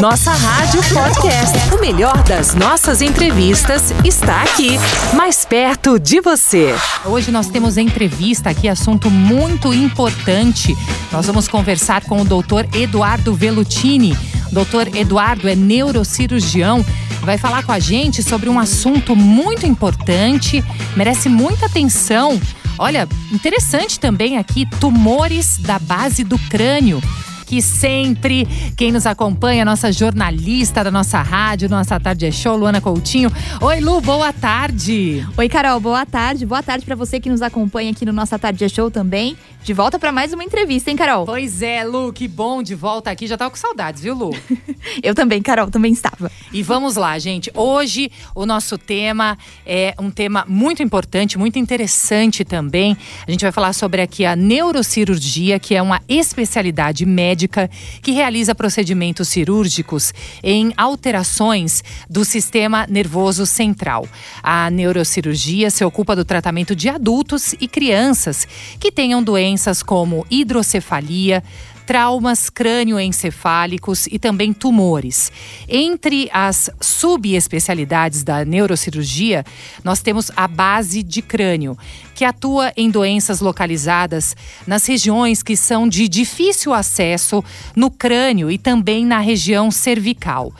Nossa Rádio Podcast. O melhor das nossas entrevistas está aqui, mais perto de você. Hoje nós temos entrevista aqui, assunto muito importante. Nós vamos conversar com o doutor Eduardo Velutini. Doutor Eduardo é neurocirurgião, vai falar com a gente sobre um assunto muito importante, merece muita atenção. Olha, interessante também aqui, tumores da base do crânio aqui sempre. Quem nos acompanha, nossa jornalista da nossa rádio, nossa Tarde é Show, Luana Coutinho. Oi, Lu, boa tarde. Oi, Carol, boa tarde. Boa tarde para você que nos acompanha aqui no Nossa Tarde é Show também. De volta para mais uma entrevista, hein, Carol? Pois é, Lu, que bom de volta aqui. Já tava com saudades, viu, Lu? Eu também, Carol, também estava. E vamos lá, gente. Hoje o nosso tema é um tema muito importante, muito interessante também. A gente vai falar sobre aqui a neurocirurgia, que é uma especialidade médica médica que realiza procedimentos cirúrgicos em alterações do sistema nervoso central. A neurocirurgia se ocupa do tratamento de adultos e crianças que tenham doenças como hidrocefalia, traumas crânioencefálicos e também tumores. Entre as subespecialidades da neurocirurgia, nós temos a base de crânio, que atua em doenças localizadas nas regiões que são de difícil acesso no crânio e também na região cervical.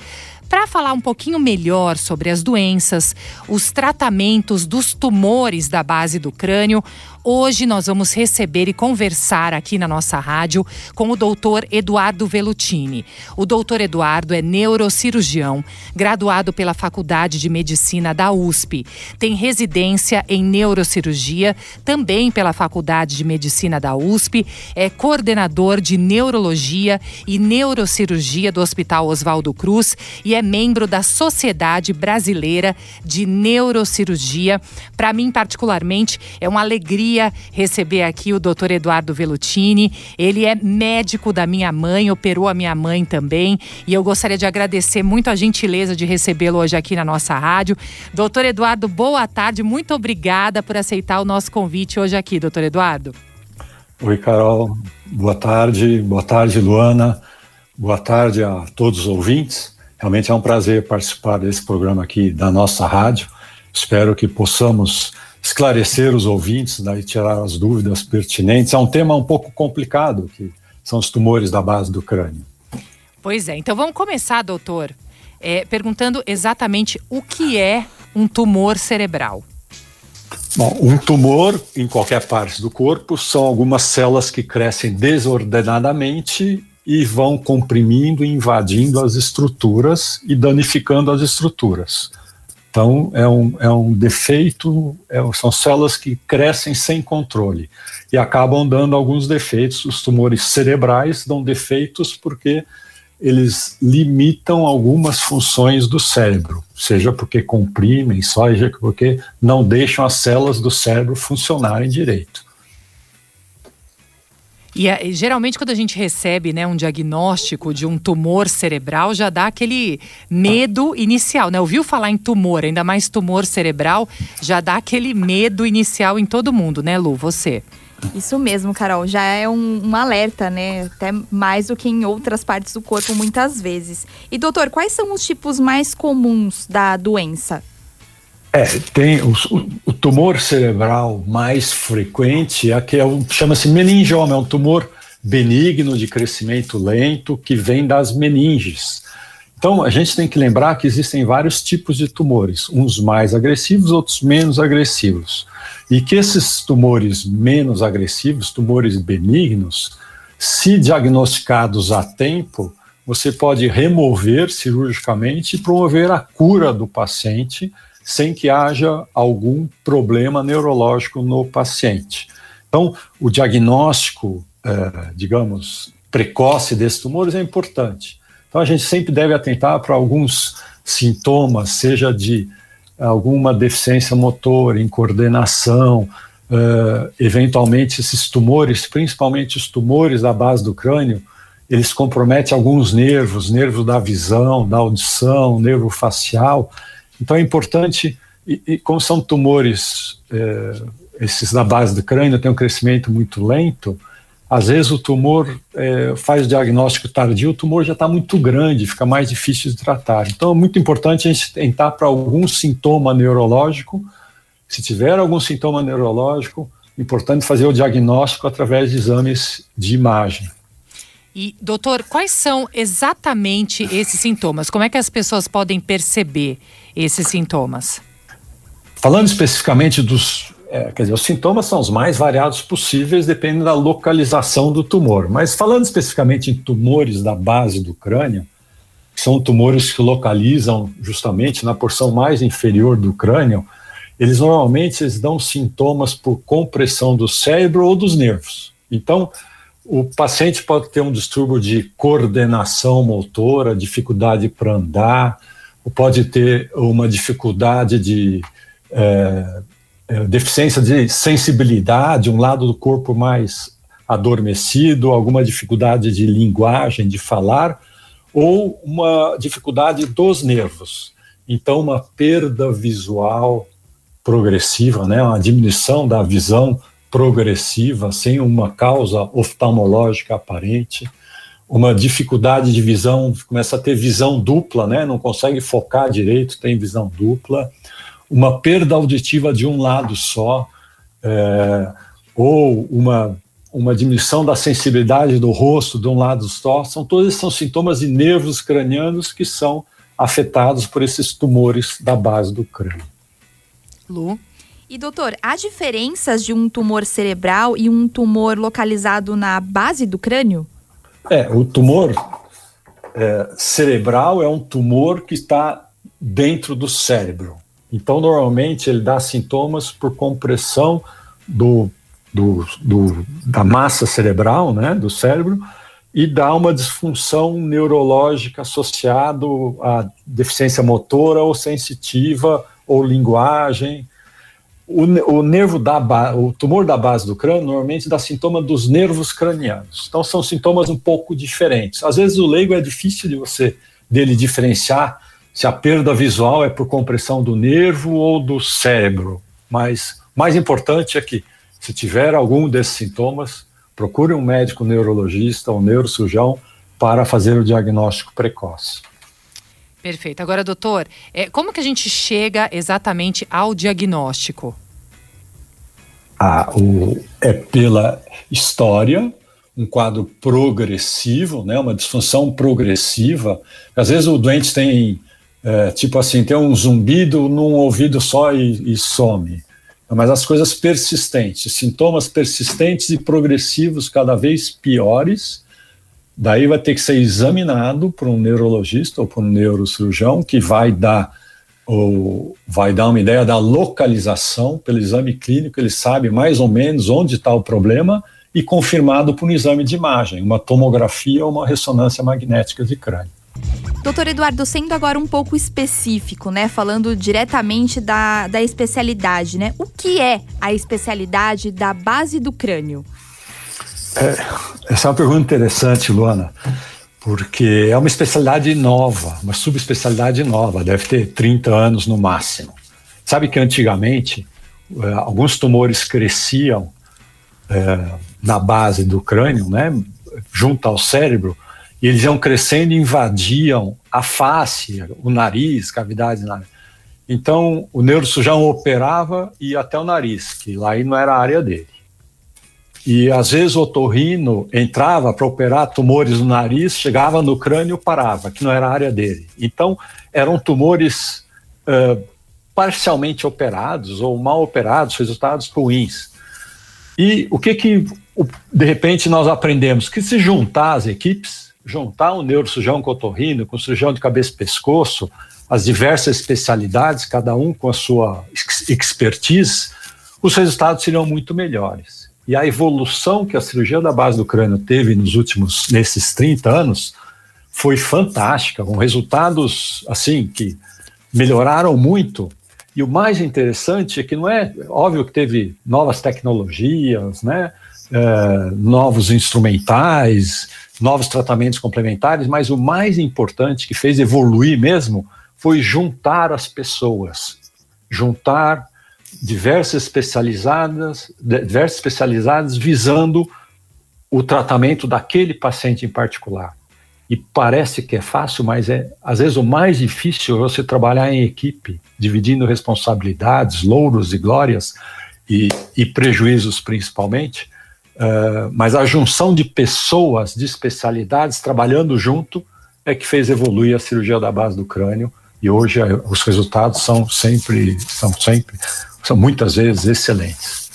Para falar um pouquinho melhor sobre as doenças, os tratamentos dos tumores da base do crânio, Hoje nós vamos receber e conversar aqui na nossa rádio com o doutor Eduardo Velutini. O doutor Eduardo é neurocirurgião, graduado pela Faculdade de Medicina da USP. Tem residência em neurocirurgia, também pela Faculdade de Medicina da USP. É coordenador de neurologia e neurocirurgia do Hospital Oswaldo Cruz e é membro da Sociedade Brasileira de Neurocirurgia. Para mim, particularmente, é uma alegria alegria receber aqui o doutor Eduardo Velutini. Ele é médico da minha mãe, operou a minha mãe também. E eu gostaria de agradecer muito a gentileza de recebê-lo hoje aqui na nossa rádio. Doutor Eduardo, boa tarde. Muito obrigada por aceitar o nosso convite hoje aqui, doutor Eduardo. Oi, Carol. Boa tarde. Boa tarde, Luana. Boa tarde a todos os ouvintes. Realmente é um prazer participar desse programa aqui da nossa rádio. Espero que possamos esclarecer os ouvintes né, e tirar as dúvidas pertinentes. É um tema um pouco complicado, que são os tumores da base do crânio. Pois é, então vamos começar, doutor, é, perguntando exatamente o que é um tumor cerebral. Bom, um tumor em qualquer parte do corpo são algumas células que crescem desordenadamente e vão comprimindo e invadindo as estruturas e danificando as estruturas. Então, é um, é um defeito, é, são células que crescem sem controle e acabam dando alguns defeitos. Os tumores cerebrais dão defeitos porque eles limitam algumas funções do cérebro, seja porque comprimem, seja porque não deixam as células do cérebro funcionarem direito. E é, geralmente quando a gente recebe né, um diagnóstico de um tumor cerebral, já dá aquele medo inicial, né? Ouviu falar em tumor, ainda mais tumor cerebral, já dá aquele medo inicial em todo mundo, né, Lu? Você. Isso mesmo, Carol. Já é um, um, alerta, né? Até mais do que em outras partes do corpo, muitas vezes. E, doutor, quais são os tipos mais comuns da doença? É, tem o, o, tumor cerebral mais frequente é que é chama-se meningioma, é um tumor benigno de crescimento lento que vem das meninges. Então a gente tem que lembrar que existem vários tipos de tumores, uns mais agressivos, outros menos agressivos. E que esses tumores menos agressivos, tumores benignos, se diagnosticados a tempo, você pode remover cirurgicamente e promover a cura do paciente sem que haja algum problema neurológico no paciente. Então, o diagnóstico, é, digamos, precoce desses tumores é importante. Então, a gente sempre deve atentar para alguns sintomas, seja de alguma deficiência motor, em coordenação, uh, eventualmente esses tumores, principalmente os tumores da base do crânio, eles comprometem alguns nervos, nervos da visão, da audição, nervo facial, então é importante, e, e como são tumores, é, esses da base do crânio têm um crescimento muito lento, às vezes o tumor é, faz o diagnóstico tardio, o tumor já está muito grande, fica mais difícil de tratar. Então é muito importante a gente tentar para algum sintoma neurológico. Se tiver algum sintoma neurológico, importante fazer o diagnóstico através de exames de imagem. E, doutor, quais são exatamente esses sintomas? Como é que as pessoas podem perceber esses sintomas? Falando especificamente dos. É, quer dizer, os sintomas são os mais variados possíveis, dependendo da localização do tumor. Mas falando especificamente em tumores da base do crânio, que são tumores que localizam justamente na porção mais inferior do crânio, eles normalmente eles dão sintomas por compressão do cérebro ou dos nervos. Então, o paciente pode ter um distúrbio de coordenação motora, dificuldade para andar, ou pode ter uma dificuldade de é, é, deficiência de sensibilidade, um lado do corpo mais adormecido, alguma dificuldade de linguagem, de falar, ou uma dificuldade dos nervos. Então, uma perda visual progressiva, né, uma diminuição da visão progressiva, sem uma causa oftalmológica aparente, uma dificuldade de visão, começa a ter visão dupla, né, não consegue focar direito, tem visão dupla, uma perda auditiva de um lado só, é, ou uma, uma diminuição da sensibilidade do rosto de um lado só, são todos são sintomas de nervos cranianos que são afetados por esses tumores da base do crânio. Lu. E doutor, há diferenças de um tumor cerebral e um tumor localizado na base do crânio? É, o tumor é, cerebral é um tumor que está dentro do cérebro. Então, normalmente, ele dá sintomas por compressão do, do, do, da massa cerebral, né, do cérebro, e dá uma disfunção neurológica associada à deficiência motora ou sensitiva ou linguagem. O, o nervo da o tumor da base do crânio normalmente dá sintoma dos nervos cranianos. Então são sintomas um pouco diferentes. Às vezes o leigo é difícil de você dele diferenciar se a perda visual é por compressão do nervo ou do cérebro. Mas mais importante é que se tiver algum desses sintomas, procure um médico neurologista ou neurocirurgião para fazer o diagnóstico precoce. Perfeito. Agora, doutor, é, como que a gente chega exatamente ao diagnóstico? Ah, o, é pela história, um quadro progressivo, né, uma disfunção progressiva. Às vezes o doente tem, é, tipo assim, tem um zumbido num ouvido só e, e some. Mas as coisas persistentes, sintomas persistentes e progressivos cada vez piores, Daí vai ter que ser examinado por um neurologista ou por um neurocirurgião que vai dar ou vai dar uma ideia da localização pelo exame clínico, ele sabe mais ou menos onde está o problema e confirmado por um exame de imagem, uma tomografia ou uma ressonância magnética de crânio. Doutor Eduardo, sendo agora um pouco específico, né? Falando diretamente da, da especialidade, né? O que é a especialidade da base do crânio? É, essa é uma pergunta interessante, Luana, porque é uma especialidade nova, uma subespecialidade nova, deve ter 30 anos no máximo. Sabe que antigamente é, alguns tumores cresciam é, na base do crânio, né, junto ao cérebro, e eles iam crescendo e invadiam a face, o nariz, cavidades na Então, o neurocirurgião operava e ia até o nariz, que lá não era a área dele. E às vezes o otorrino entrava para operar tumores no nariz, chegava no crânio e parava, que não era a área dele. Então, eram tumores uh, parcialmente operados ou mal operados, resultados ruins. E o que que, de repente, nós aprendemos? Que se juntar as equipes, juntar um neurocirurgião com otorrino, com cirurgião de cabeça e pescoço, as diversas especialidades, cada um com a sua expertise, os resultados seriam muito melhores. E a evolução que a cirurgia da base do crânio teve nos últimos, nesses 30 anos, foi fantástica, com resultados assim que melhoraram muito. E o mais interessante é que não é óbvio que teve novas tecnologias, né, é, novos instrumentais, novos tratamentos complementares, mas o mais importante que fez evoluir mesmo foi juntar as pessoas, juntar diversas especializadas, diversas especializadas visando o tratamento daquele paciente em particular. E parece que é fácil, mas é às vezes o mais difícil é você trabalhar em equipe, dividindo responsabilidades, louros e glórias e, e prejuízos principalmente. Uh, mas a junção de pessoas, de especialidades trabalhando junto é que fez evoluir a cirurgia da base do crânio e hoje os resultados são sempre, são sempre, são muitas vezes excelentes.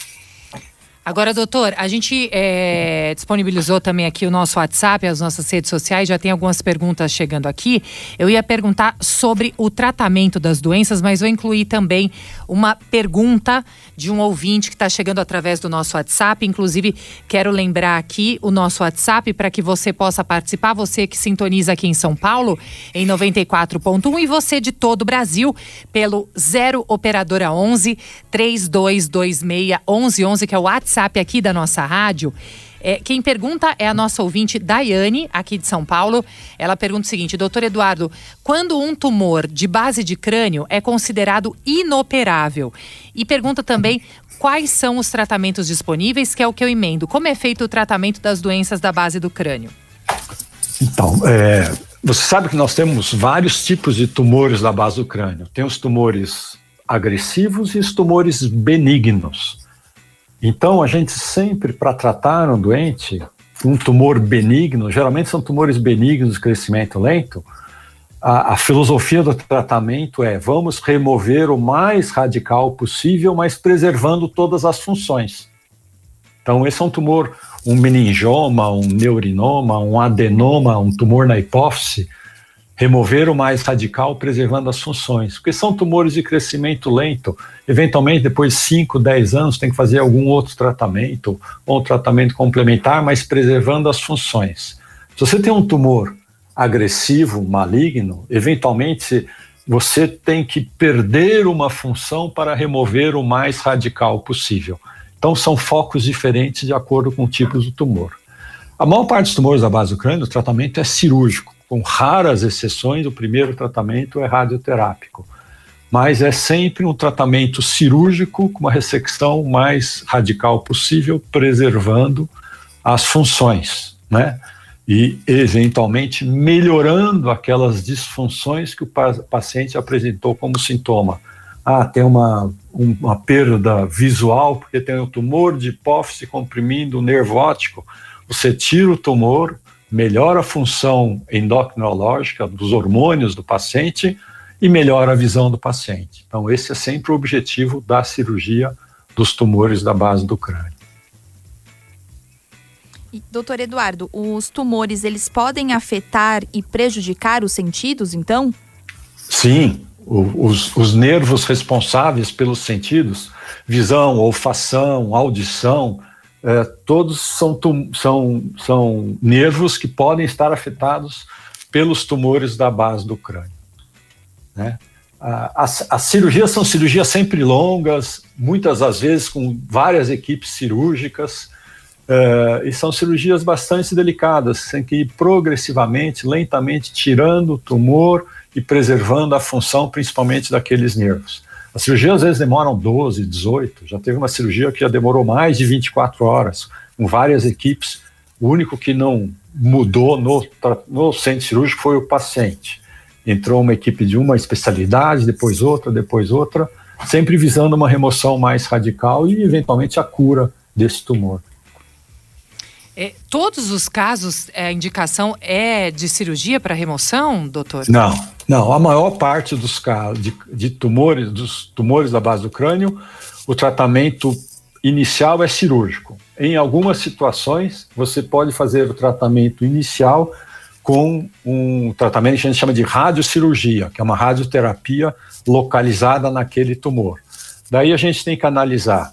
Agora, doutor, a gente é, disponibilizou também aqui o nosso WhatsApp, as nossas redes sociais, já tem algumas perguntas chegando aqui. Eu ia perguntar sobre o tratamento das doenças, mas vou incluir também uma pergunta de um ouvinte que está chegando através do nosso WhatsApp. Inclusive, quero lembrar aqui o nosso WhatsApp para que você possa participar, você que sintoniza aqui em São Paulo, em 94.1, e você de todo o Brasil, pelo 0 Operadora 11 3226 1111, que é o WhatsApp WhatsApp aqui da nossa rádio. É, quem pergunta é a nossa ouvinte Daiane, aqui de São Paulo. Ela pergunta o seguinte: Doutor Eduardo, quando um tumor de base de crânio é considerado inoperável? E pergunta também quais são os tratamentos disponíveis, que é o que eu emendo. Como é feito o tratamento das doenças da base do crânio? Então, é, você sabe que nós temos vários tipos de tumores da base do crânio. Tem os tumores agressivos e os tumores benignos. Então, a gente sempre, para tratar um doente, um tumor benigno, geralmente são tumores benignos de crescimento lento, a, a, filosofia do tratamento é vamos remover o mais radical possível, mas preservando todas as funções. Então, esse é um tumor, um meningioma, um neurinoma, um adenoma, um tumor na hipófise, remover o mais radical, preservando as funções, porque são tumores de crescimento lento. Eventualmente, depois de 5, 10 anos, tem que fazer algum outro tratamento, ou um tratamento complementar, mas preservando as funções. Se você tem um tumor agressivo, maligno, eventualmente você tem que perder uma função para remover o mais radical possível. Então, são focos diferentes de acordo com o tipo do tumor. A maior parte dos tumores da base do crânio, o tratamento é cirúrgico com raras exceções, o primeiro tratamento é radioterápico. Mas é sempre um tratamento cirúrgico com uma ressecção mais radical possível, preservando as funções, né? E eventualmente melhorando aquelas disfunções que o paciente apresentou como sintoma. Ah, tem uma, uma perda visual porque tem um tumor de hipófise comprimindo o nervo óptico. Você tira o tumor, melhora a função endocrinológica dos hormônios do paciente e melhora a visão do paciente. Então, esse é sempre o objetivo da cirurgia dos tumores da base do crânio. doutor Eduardo, os tumores eles podem afetar e prejudicar os sentidos, então? Sim, o, os, os nervos responsáveis pelos sentidos, visão, olfação, audição, é, todos são, são, são nervos que podem estar afetados pelos tumores da base do crânio. Né? As, as cirurgias são cirurgias sempre longas, muitas das vezes com várias equipes cirúrgicas, é, e são cirurgias bastante delicadas, tem que ir progressivamente, lentamente tirando o tumor e preservando a função, principalmente daqueles nervos. As cirurgias às vezes demoram 12, 18. Já teve uma cirurgia que já demorou mais de 24 horas, com várias equipes. O único que não mudou no, no centro cirúrgico foi o paciente. Entrou uma equipe de uma especialidade, depois outra, depois outra, sempre visando uma remoção mais radical e, eventualmente, a cura desse tumor. É, todos os casos, a indicação é de cirurgia para remoção, doutor? Não, não. A maior parte dos casos de, de, tumores, dos tumores da base do crânio, o tratamento inicial é cirúrgico. Em algumas situações, você pode fazer o tratamento inicial com um tratamento que a gente chama de radiocirurgia, que é uma radioterapia localizada naquele tumor. Daí a gente tem que analisar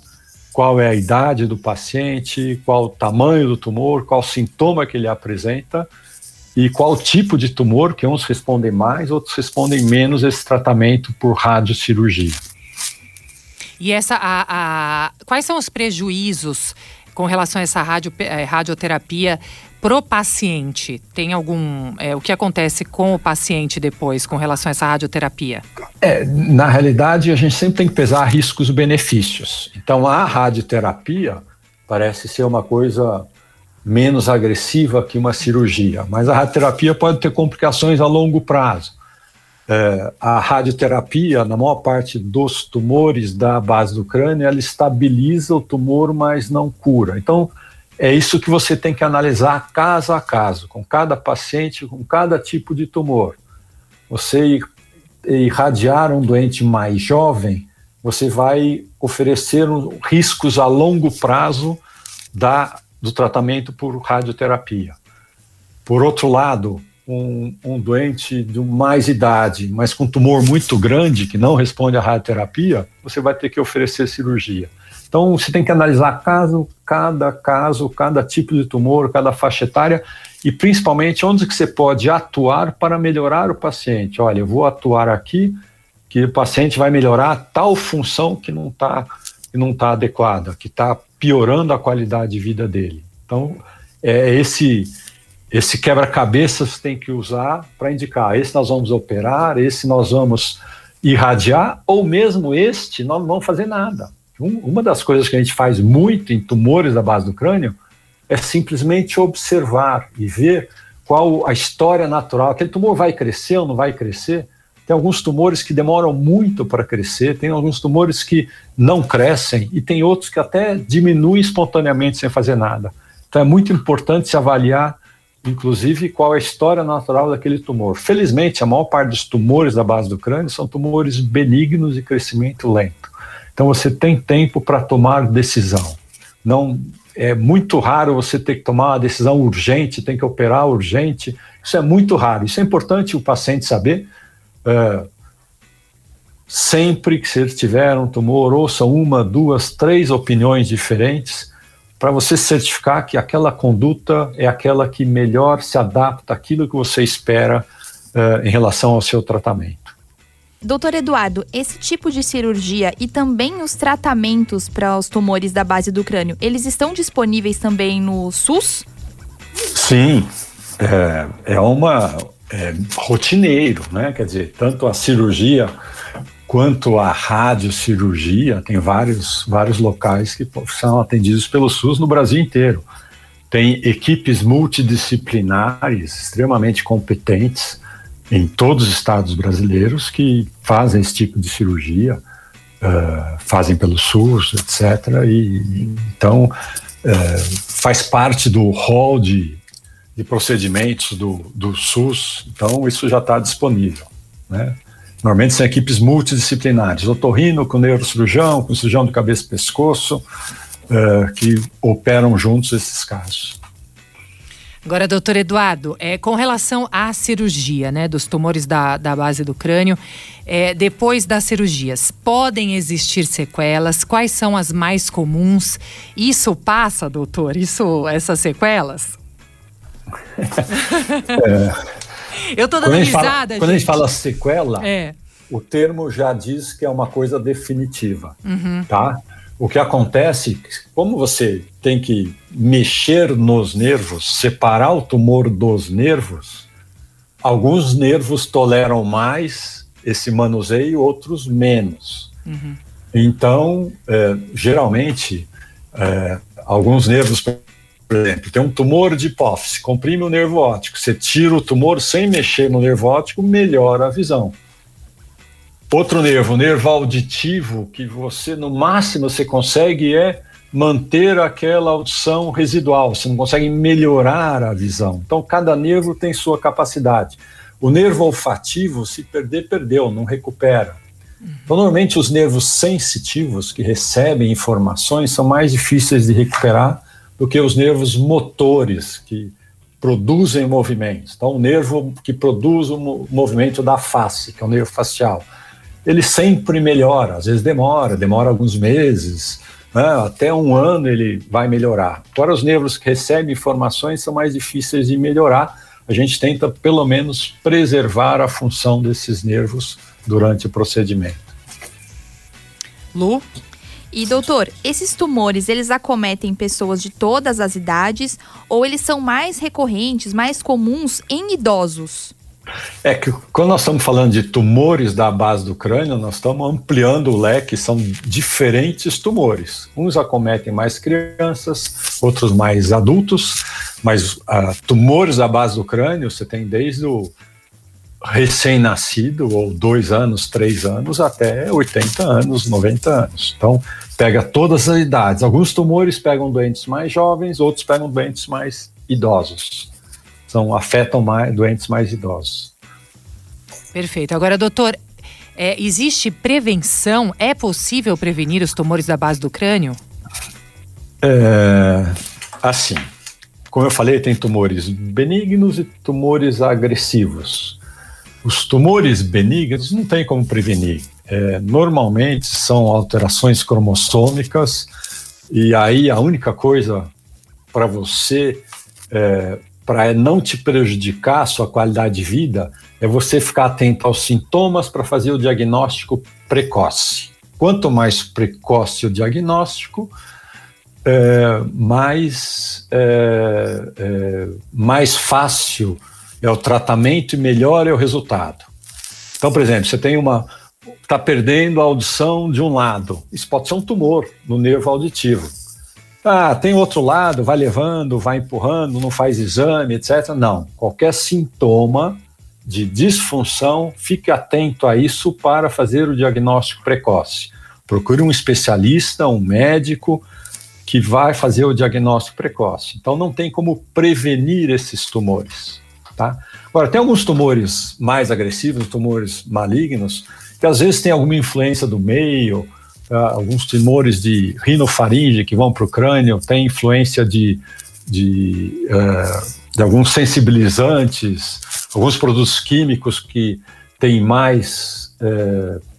qual é a idade do paciente, qual o tamanho do tumor, qual sintoma que ele apresenta e qual tipo de tumor, que uns respondem mais, outros respondem menos esse tratamento por radiocirurgia. E essa, a, a, quais são os prejuízos com relação a essa radio, eh, radioterapia pro paciente? Tem algum. É, o que acontece com o paciente depois com relação a essa radioterapia? É, na realidade, a gente sempre tem que pesar riscos e benefícios. Então, a radioterapia parece ser uma coisa menos agressiva que uma cirurgia, mas a radioterapia pode ter complicações a longo prazo. É, a radioterapia, na maior parte dos tumores da base do crânio, ela estabiliza o tumor, mas não cura. Então, é isso que você tem que analisar caso a caso, com cada paciente, com cada tipo de tumor. Você irradiar um doente mais jovem, você vai oferecer riscos a longo prazo da do tratamento por radioterapia. Por outro lado, um, um, doente de mais idade, mas com tumor muito grande, que não responde à radioterapia, você vai ter que oferecer cirurgia. Então, você tem que analisar caso, cada caso, cada tipo de tumor, cada faixa etária e principalmente onde que você pode atuar para melhorar o paciente. Olha, eu vou atuar aqui que o paciente vai melhorar tal função que não está não tá adequada, que está piorando a qualidade de vida dele. Então, é esse esse quebra-cabeças tem que usar para indicar esse nós vamos operar, esse nós vamos irradiar, ou mesmo este nós não vamos fazer nada. Um, uma das coisas que a gente faz muito em tumores da base do crânio é simplesmente observar e ver qual a história natural. Aquele tumor vai crescer ou não vai crescer? Tem alguns tumores que demoram muito para crescer, tem alguns tumores que não crescem e tem outros que até diminuem espontaneamente sem fazer nada. Então é muito importante se avaliar, inclusive, qual é a história natural daquele tumor. Felizmente, a maior parte dos tumores da base do crânio são tumores benignos e crescimento lento. Então você tem tempo para tomar decisão. Não é muito raro você ter que tomar uma decisão urgente, tem que operar urgente. Isso é muito raro. Isso é importante o paciente saber, é, sempre que você tiver um tumor, ouça uma, duas, três opiniões diferentes para você certificar que aquela conduta é aquela que melhor se adapta àquilo que você espera uh, em relação ao seu tratamento. Doutor Eduardo, esse tipo de cirurgia e também os tratamentos para os tumores da base do crânio, eles estão disponíveis também no SUS? Sim, é, é uma, é, rotineiro, né? Quer dizer, tanto a cirurgia quanto a radiocirurgia, tem vários, vários locais que são atendidos pelo SUS no Brasil inteiro. Tem equipes multidisciplinares extremamente competentes em todos os estados brasileiros que fazem esse tipo de cirurgia, uh, fazem pelo SUS, etc. E, então, uh, faz parte do hall de de procedimentos do, do SUS, então isso já está disponível. Né? Normalmente são equipes multidisciplinares, otorrino com neurocirurgião, com cirurgião de cabeça e pescoço, uh, que operam juntos esses casos. Agora, doutor Eduardo, é, com relação à cirurgia, né, dos tumores da, da base do crânio, é, depois das cirurgias, podem existir sequelas? Quais são as mais comuns? Isso passa, doutor? Isso, essas sequelas? é. Eu tô dando quando risada, fala, gente. Quando a gente fala sequela, é. o termo já diz que é uma coisa definitiva, uhum. tá? O que acontece, como você tem que mexer nos nervos, separar o tumor dos nervos, alguns nervos toleram mais esse manuseio, outros menos. Uhum. Então, é, geralmente, é, alguns nervos por exemplo, tem um tumor de hipófise, comprime o nervo óptico, você tira o tumor sem mexer no nervo óptico, melhora a visão. Outro nervo, nervo auditivo, que você, no máximo, você consegue é manter aquela audição residual, você não consegue melhorar a visão. Então, cada nervo tem sua capacidade. O nervo olfativo, se perder, perdeu, não recupera. Então, normalmente, os nervos sensitivos, que recebem informações, são mais difíceis de recuperar do que os nervos motores, que produzem movimentos. Então, o nervo que produz o movimento da face, que é o nervo facial, ele sempre melhora, às vezes demora, demora alguns meses, né? até um ano ele vai melhorar. Agora, os nervos que recebem informações são mais difíceis de melhorar. A gente tenta, pelo menos, preservar a função desses nervos durante o procedimento. Lu? E doutor, esses tumores, eles acometem pessoas de todas as idades ou eles são mais recorrentes, mais comuns em idosos? É que quando nós estamos falando de tumores da base do crânio, nós estamos ampliando o leque, são diferentes tumores. Uns acometem mais crianças, outros mais adultos, mas uh, tumores da base do crânio você tem desde o recém-nascido, ou dois anos, três anos, até 80 anos, 90 anos. Então, pega todas as idades. Alguns tumores pegam doentes mais jovens, outros pegam doentes mais idosos. São, afetam mais, doentes mais idosos. Perfeito. Agora, doutor, é, existe prevenção? É possível prevenir os tumores da base do crânio? É, assim, como eu falei, tem tumores benignos e tumores agressivos. Os tumores benignos não tem como prevenir. É, normalmente são alterações cromossômicas, e aí a única coisa para você, é, para não te prejudicar a sua qualidade de vida, é você ficar atento aos sintomas para fazer o diagnóstico precoce. Quanto mais precoce o diagnóstico, é, mais, é, é, mais fácil é o tratamento e melhor é o resultado. Então, por exemplo, você tem uma está perdendo a audição de um lado, isso pode ser um tumor no nervo auditivo. Ah, tem outro lado, vai levando, vai empurrando, não faz exame, etc. Não, qualquer sintoma de disfunção, fique atento a isso para fazer o diagnóstico precoce. Procure um especialista, um médico que vai fazer o diagnóstico precoce. Então não tem como prevenir esses tumores. Tá? Agora, tem alguns tumores mais agressivos, tumores malignos, que às vezes tem alguma influência do meio? Alguns tumores de rinofaringe que vão para o crânio, tem influência de, de, uh, de alguns sensibilizantes, alguns produtos químicos que têm mais. Uh,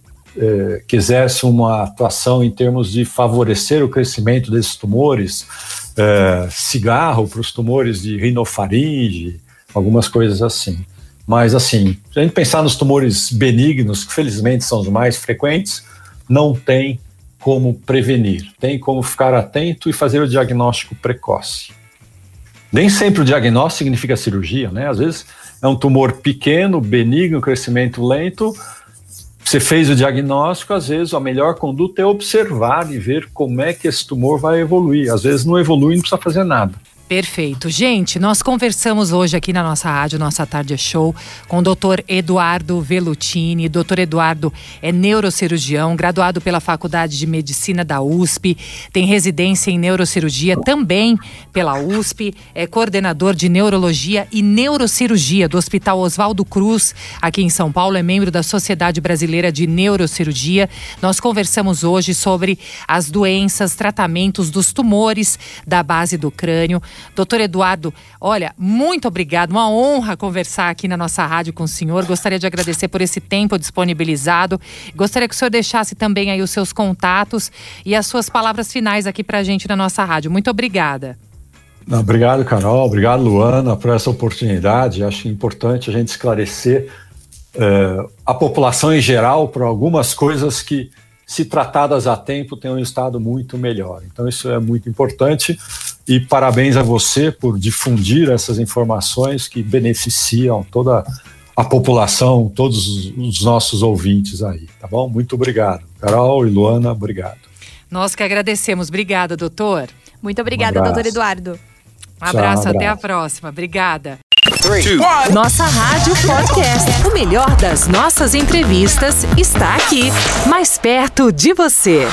que exercem uma atuação em termos de favorecer o crescimento desses tumores, cigarro para os tumores de rinofaringe, algumas coisas assim. Mas, assim, se a gente pensar nos tumores benignos, que felizmente são os mais frequentes, não tem como prevenir, tem como ficar atento e fazer o diagnóstico precoce. Nem sempre o diagnóstico significa cirurgia, né? Às vezes é um tumor pequeno, benigno, crescimento lento. Você fez o diagnóstico, às vezes a melhor conduta é observar e ver como é que esse tumor vai evoluir. Às vezes não evolui, não precisa fazer nada. Perfeito. Gente, nós conversamos hoje aqui na nossa rádio, nossa tarde é show, com o doutor Eduardo Velutini. Doutor Eduardo é neurocirurgião, graduado pela Faculdade de Medicina da USP, tem residência em neurocirurgia também pela USP, é coordenador de neurologia e neurocirurgia do Hospital Oswaldo Cruz, aqui em São Paulo, é membro da Sociedade Brasileira de Neurocirurgia. Nós conversamos hoje sobre as doenças, tratamentos dos tumores da base do crânio. Doutor Eduardo, olha, muito obrigado, uma honra conversar aqui na nossa rádio com o senhor. Gostaria de agradecer por esse tempo disponibilizado. Gostaria que o senhor deixasse também aí os seus contatos e as suas palavras finais aqui para a gente na nossa rádio. Muito obrigada. Obrigado, Carol. Obrigado, Luana, por essa oportunidade. Acho importante a gente esclarecer eh, a população em geral para algumas coisas que se tratadas a tempo, tem um estado muito melhor. Então, isso é muito importante e parabéns a você por difundir essas informações que beneficiam toda a população, todos os nossos ouvintes aí, tá bom? Muito obrigado. Carol e Luana, obrigado. Nós que agradecemos. Obrigada, doutor. Muito obrigada, um doutor Eduardo. Um abraço, Tchau, um abraço, até a próxima. Obrigada. Nossa Rádio Podcast. O melhor das nossas entrevistas está aqui, mais perto de você.